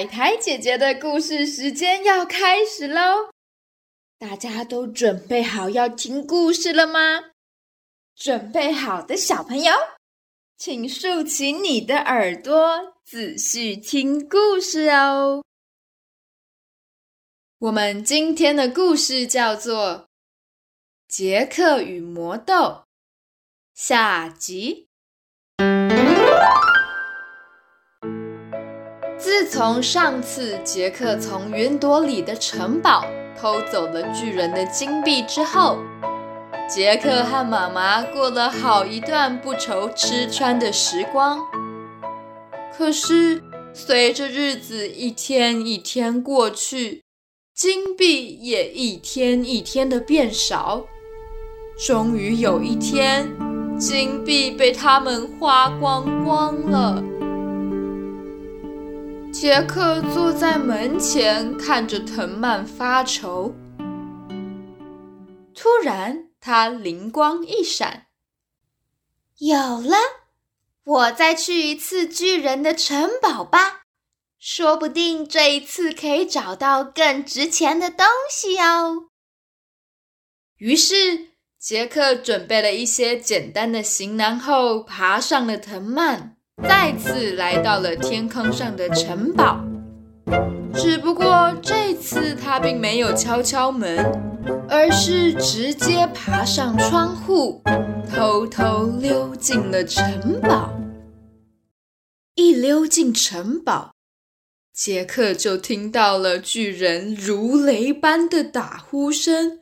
海苔姐姐的故事时间要开始喽！大家都准备好要听故事了吗？准备好的小朋友，请竖起你的耳朵，仔细听故事哦。我们今天的故事叫做《杰克与魔豆》下集。自从上次杰克从云朵里的城堡偷走了巨人的金币之后，杰克和妈妈过了好一段不愁吃穿的时光。可是，随着日子一天一天过去，金币也一天一天的变少。终于有一天，金币被他们花光光了。杰克坐在门前，看着藤蔓发愁。突然，他灵光一闪：“有了！我再去一次巨人的城堡吧，说不定这一次可以找到更值钱的东西哦。”于是，杰克准备了一些简单的行囊后，爬上了藤蔓。再次来到了天空上的城堡，只不过这次他并没有敲敲门，而是直接爬上窗户，偷偷溜进了城堡。一溜进城堡，杰克就听到了巨人如雷般的打呼声。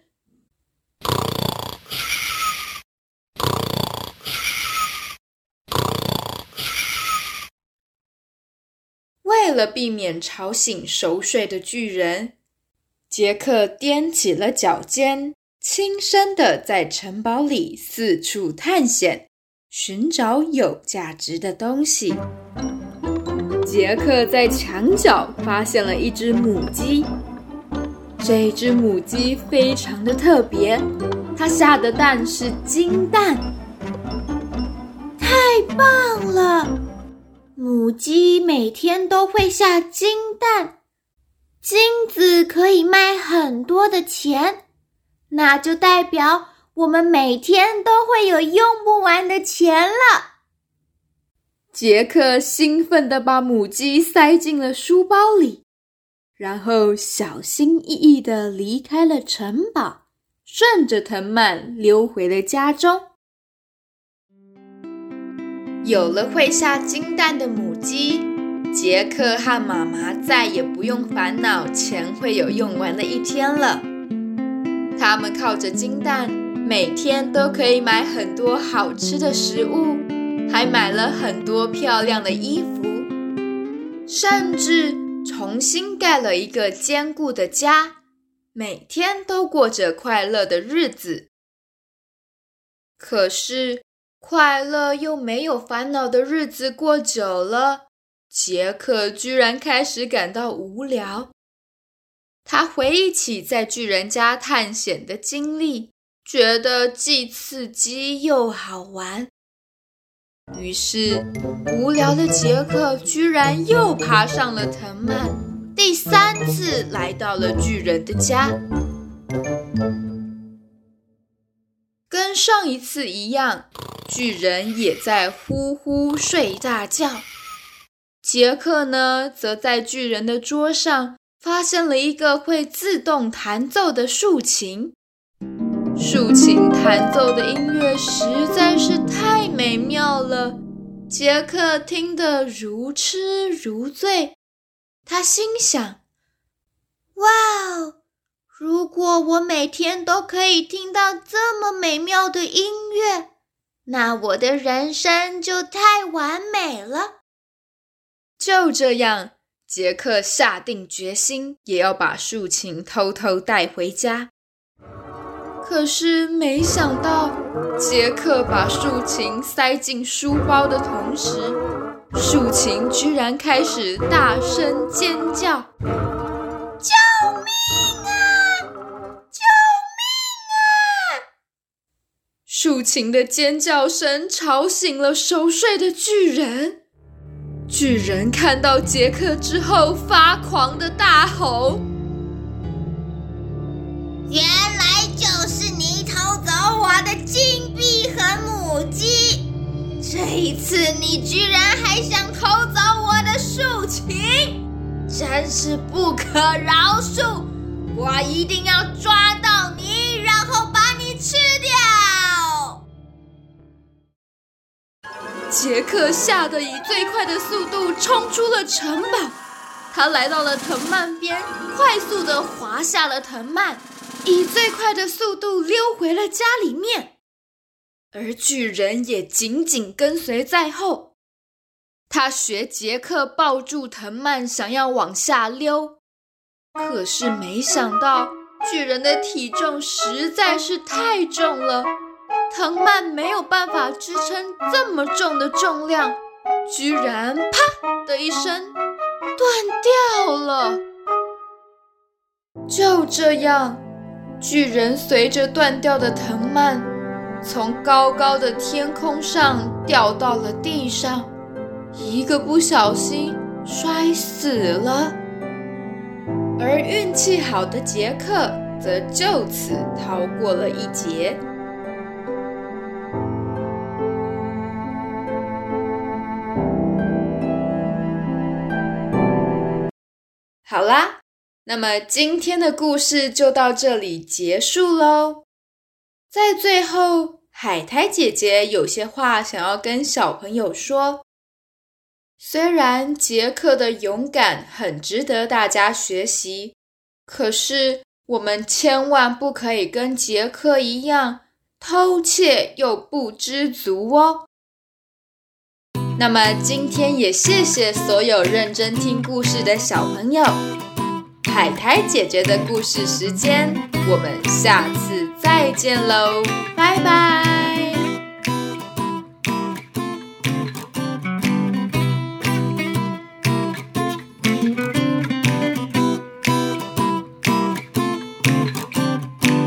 为了避免吵醒熟睡的巨人，杰克踮起了脚尖，轻声的在城堡里四处探险，寻找有价值的东西。杰克在墙角发现了一只母鸡，这只母鸡非常的特别，它下的蛋是金蛋，太棒了！母鸡每天都会下金蛋，金子可以卖很多的钱，那就代表我们每天都会有用不完的钱了。杰克兴奋地把母鸡塞进了书包里，然后小心翼翼地离开了城堡，顺着藤蔓溜回了家中。有了会下金蛋的母鸡，杰克和妈妈再也不用烦恼钱会有用完的一天了。他们靠着金蛋，每天都可以买很多好吃的食物，还买了很多漂亮的衣服，甚至重新盖了一个坚固的家，每天都过着快乐的日子。可是。快乐又没有烦恼的日子过久了，杰克居然开始感到无聊。他回忆起在巨人家探险的经历，觉得既刺激又好玩。于是，无聊的杰克居然又爬上了藤蔓，第三次来到了巨人的家。上一次一样。巨人也在呼呼睡大觉。杰克呢，则在巨人的桌上发现了一个会自动弹奏的竖琴。竖琴弹奏的音乐实在是太美妙了，杰克听得如痴如醉。他心想：“，如果我每天都可以听到这么美妙的音乐！”那我的人生就太完美了。就这样，杰克下定决心，也要把竖琴偷偷带回家。可是，没想到，杰克把竖琴塞进书包的同时，竖琴居然开始大声尖叫：“竖琴的尖叫声吵醒了熟睡的巨人。巨人看到杰克之后，发狂的大吼：“原来就是你偷走我的金币和母鸡！这一次你居然还想偷走我的竖琴，真是不可饶恕！我一定要抓到你，然后把你吃杰克吓得以最快的速度冲出了城堡，他来到了藤蔓边，快速的滑下了藤蔓，以最快的速度溜回了家里面。而巨人也紧紧跟随在后，他学杰克抱住藤蔓，想要往下溜，可是没想到巨人的体重实在是太重了。藤蔓没有办法支撑这么重的重量，居然啪的一声断掉了。就这样，巨人随着断掉的藤蔓，从高高的天空上掉到了地上，一个不小心摔死了。而运气好的杰克则就此逃过了一劫。好啦，那么今天的故事就到这里结束喽。在最后，海苔姐姐有些话想要跟小朋友说。虽然杰克的勇敢很值得大家学习，可是我们千万不可以跟杰克一样偷窃又不知足哦。那么今天也谢谢所有认真听故事的小朋友，海苔姐姐的故事时间，我们下次再见喽，拜拜。